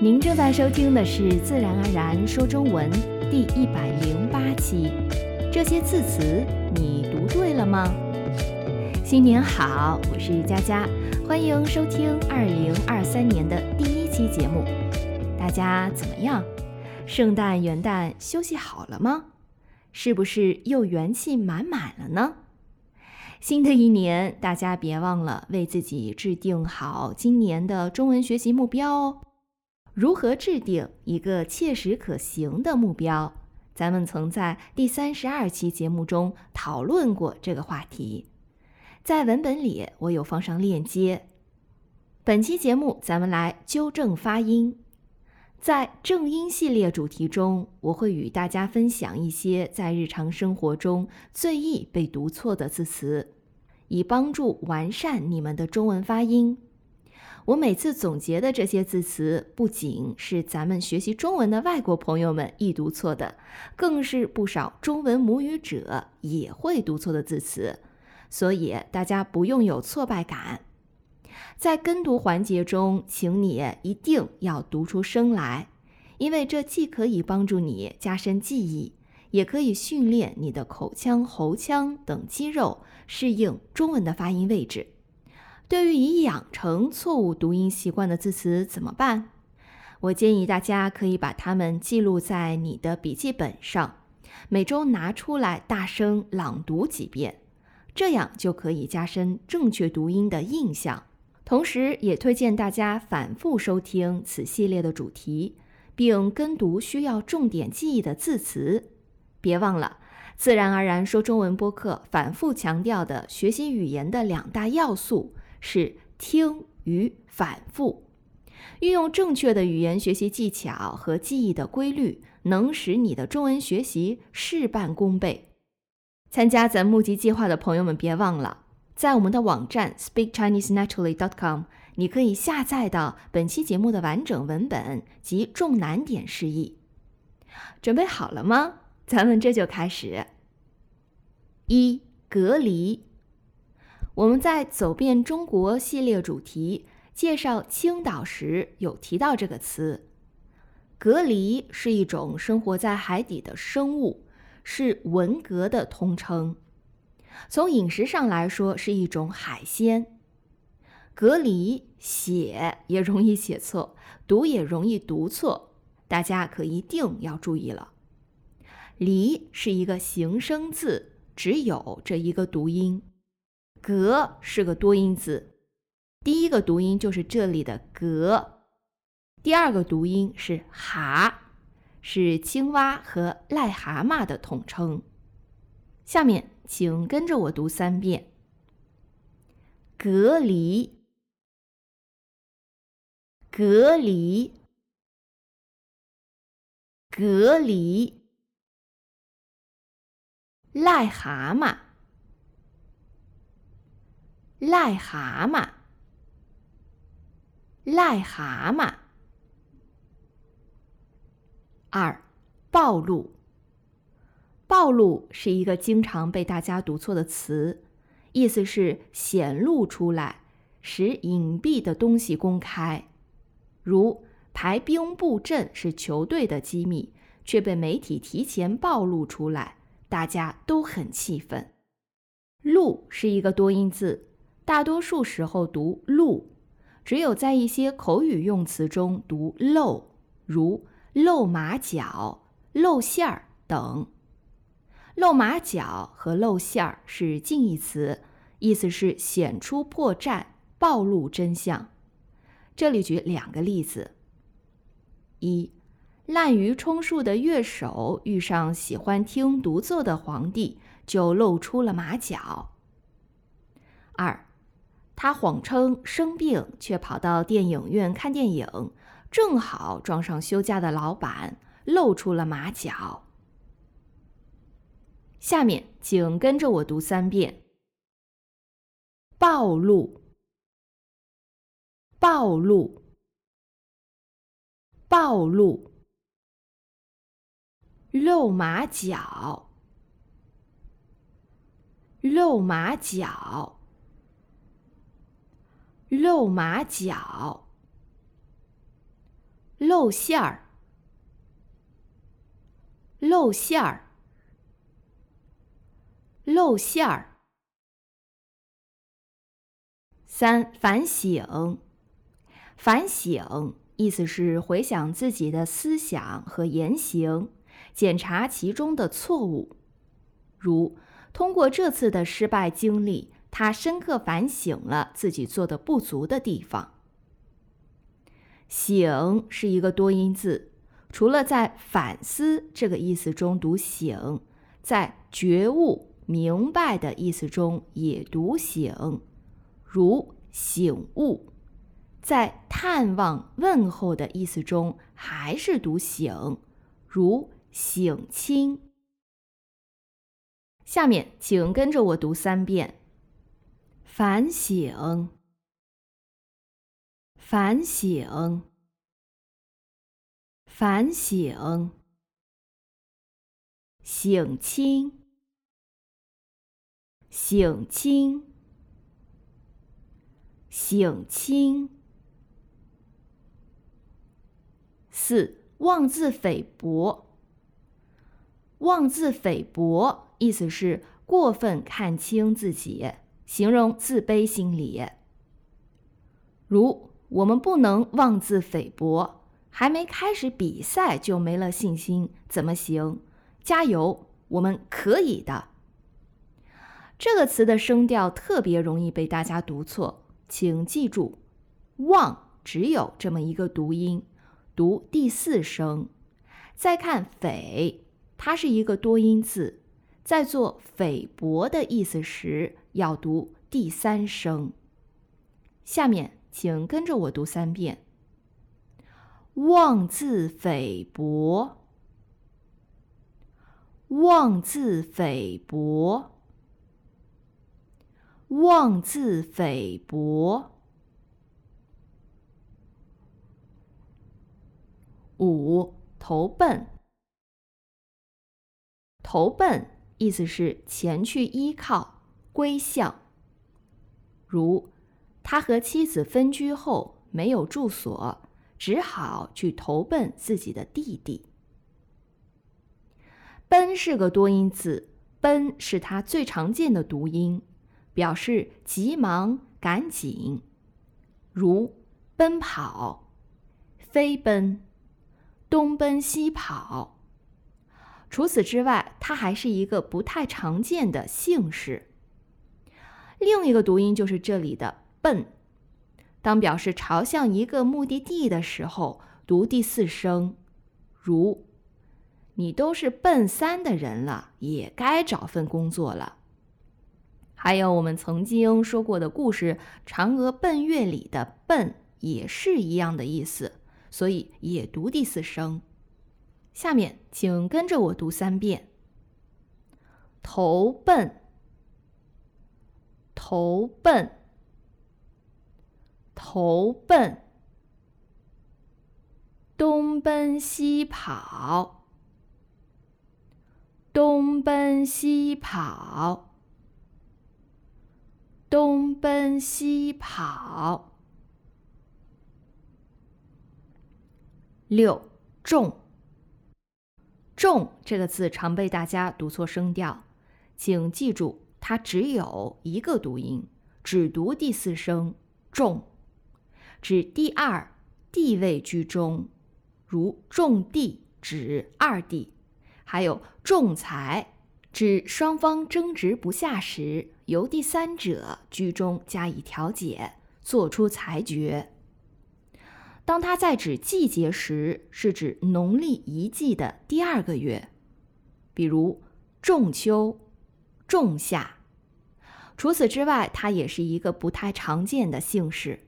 您正在收听的是《自然而然说中文》第一百零八期。这些字词你读对了吗？新年好，我是佳佳，欢迎收听二零二三年的第一期节目。大家怎么样？圣诞元旦休息好了吗？是不是又元气满满了呢？新的一年，大家别忘了为自己制定好今年的中文学习目标哦。如何制定一个切实可行的目标？咱们曾在第三十二期节目中讨论过这个话题，在文本里我有放上链接。本期节目咱们来纠正发音，在正音系列主题中，我会与大家分享一些在日常生活中最易被读错的字词，以帮助完善你们的中文发音。我每次总结的这些字词，不仅是咱们学习中文的外国朋友们易读错的，更是不少中文母语者也会读错的字词，所以大家不用有挫败感。在跟读环节中，请你一定要读出声来，因为这既可以帮助你加深记忆，也可以训练你的口腔、喉腔等肌肉适应中文的发音位置。对于已养成错误读音习惯的字词怎么办？我建议大家可以把它们记录在你的笔记本上，每周拿出来大声朗读几遍，这样就可以加深正确读音的印象。同时，也推荐大家反复收听此系列的主题，并跟读需要重点记忆的字词。别忘了，自然而然说中文播客反复强调的学习语言的两大要素。是听与反复，运用正确的语言学习技巧和记忆的规律，能使你的中文学习事半功倍。参加咱募集计划的朋友们，别忘了在我们的网站 speakchinesenaturally.com，你可以下载到本期节目的完整文本及重难点释义。准备好了吗？咱们这就开始。一隔离。我们在走遍中国系列主题介绍青岛时有提到这个词，蛤蜊是一种生活在海底的生物，是文蛤的通称。从饮食上来说，是一种海鲜。蛤蜊写也容易写错，读也容易读错，大家可一定要注意了。梨是一个形声字，只有这一个读音。蛤是个多音字，第一个读音就是这里的蛤，第二个读音是蛤，是青蛙和癞蛤蟆的统称。下面请跟着我读三遍：隔离，隔离，隔离，癞蛤蟆。癞蛤蟆，癞蛤蟆。二，暴露。暴露是一个经常被大家读错的词，意思是显露出来，使隐蔽的东西公开。如排兵布阵是球队的机密，却被媒体提前暴露出来，大家都很气愤。露是一个多音字。大多数时候读露，只有在一些口语用词中读露，如露马脚、露馅儿等。露马脚和露馅儿是近义词，意思是显出破绽、暴露真相。这里举两个例子：一，滥竽充数的乐手遇上喜欢听独奏的皇帝，就露出了马脚。二。他谎称生病，却跑到电影院看电影，正好撞上休假的老板，露出了马脚。下面请跟着我读三遍：暴露，暴露，暴露，露马脚，露马脚。露马脚，露馅儿，露馅儿，露馅儿。三反省，反省意思是回想自己的思想和言行，检查其中的错误。如通过这次的失败经历，他深刻反省了自己做的不足的地方。醒是一个多音字，除了在反思这个意思中读醒，在觉悟、明白的意思中也读醒，如醒悟；在探望、问候的意思中还是读醒，如醒清。下面请跟着我读三遍：反省。反省，反省，醒清，醒清，醒清。四妄自菲薄，妄自菲薄意思是过分看清自己，形容自卑心理，如。我们不能妄自菲薄，还没开始比赛就没了信心，怎么行？加油，我们可以的。这个词的声调特别容易被大家读错，请记住，“妄”只有这么一个读音，读第四声。再看“菲”，它是一个多音字，在做菲薄的意思时要读第三声。下面。请跟着我读三遍：妄自菲薄，妄自菲薄，妄自菲薄。五投奔，投奔意思是前去依靠、归向，如。他和妻子分居后没有住所，只好去投奔自己的弟弟。奔是个多音字，奔是它最常见的读音，表示急忙、赶紧，如奔跑、飞奔、东奔西跑。除此之外，它还是一个不太常见的姓氏。另一个读音就是这里的。奔，当表示朝向一个目的地的时候，读第四声，如“你都是奔三的人了，也该找份工作了。”还有我们曾经说过的故事《嫦娥奔月》里的“奔”也是一样的意思，所以也读第四声。下面请跟着我读三遍：投奔，投奔。投奔，东奔西跑，东奔西跑，东奔西跑。六重，重这个字常被大家读错声调，请记住，它只有一个读音，只读第四声重。指第二地位居中，如种地指二地；还有仲裁，指双方争执不下时，由第三者居中加以调解，作出裁决。当它在指季节时，是指农历一季的第二个月，比如仲秋、仲夏。除此之外，它也是一个不太常见的姓氏。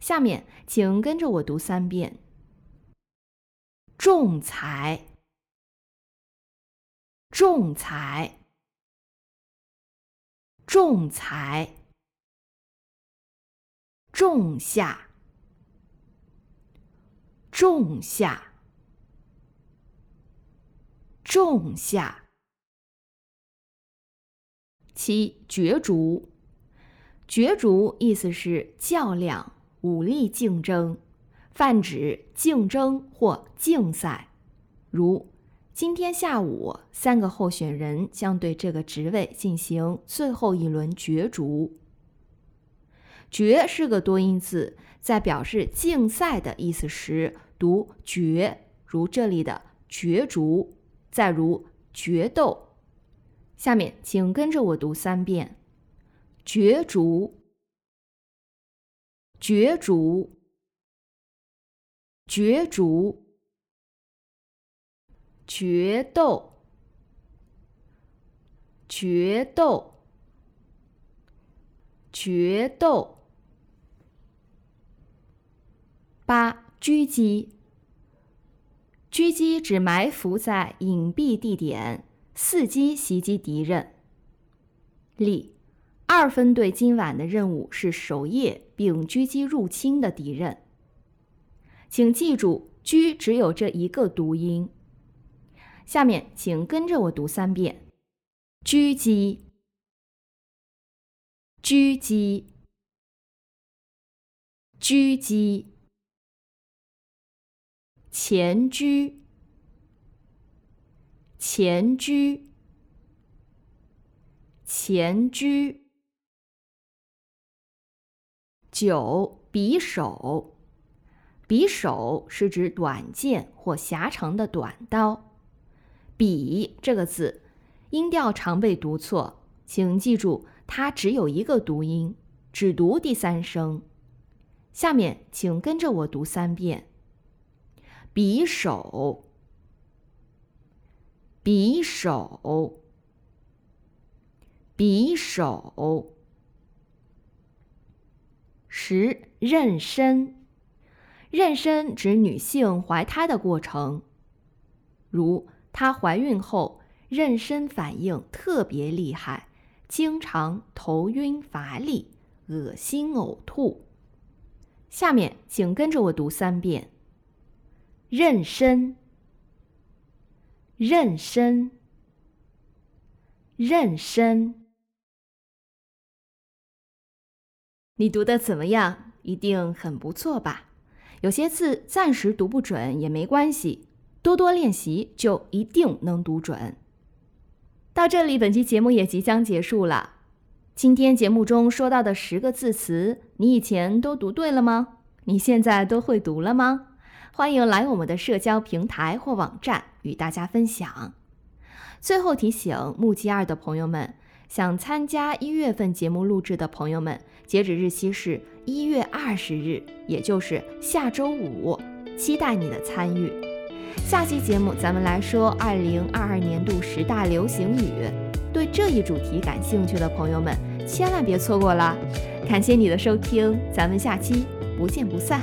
下面，请跟着我读三遍：仲裁，仲裁，仲裁，仲夏，仲夏，仲夏。七角逐，角逐意思是较量。武力竞争，泛指竞争或竞赛，如今天下午三个候选人将对这个职位进行最后一轮角逐。角是个多音字，在表示竞赛的意思时读决，如这里的角逐，再如决斗。下面请跟着我读三遍：角逐，角逐，角逐，决斗，决斗，决斗。八狙击，狙击指埋伏在隐蔽地点。伺机袭击敌人。例：二分队今晚的任务是守夜并狙击入侵的敌人。请记住，“狙”只有这一个读音。下面请跟着我读三遍：狙击，狙击，狙击，前狙。前车，前车。九，匕首。匕首是指短剑或狭长的短刀。匕这个字，音调常被读错，请记住，它只有一个读音，只读第三声。下面请跟着我读三遍：匕首。匕首，匕首。十，妊娠。妊娠指女性怀胎的过程，如她怀孕后妊娠反应特别厉害，经常头晕乏力、恶心呕吐。下面请跟着我读三遍：妊娠。妊娠，妊娠，你读的怎么样？一定很不错吧？有些字暂时读不准也没关系，多多练习就一定能读准。到这里，本期节目也即将结束了。今天节目中说到的十个字词，你以前都读对了吗？你现在都会读了吗？欢迎来我们的社交平台或网站与大家分享。最后提醒木吉二的朋友们，想参加一月份节目录制的朋友们，截止日期是一月二十日，也就是下周五，期待你的参与。下期节目咱们来说二零二二年度十大流行语，对这一主题感兴趣的朋友们千万别错过了。感谢你的收听，咱们下期不见不散。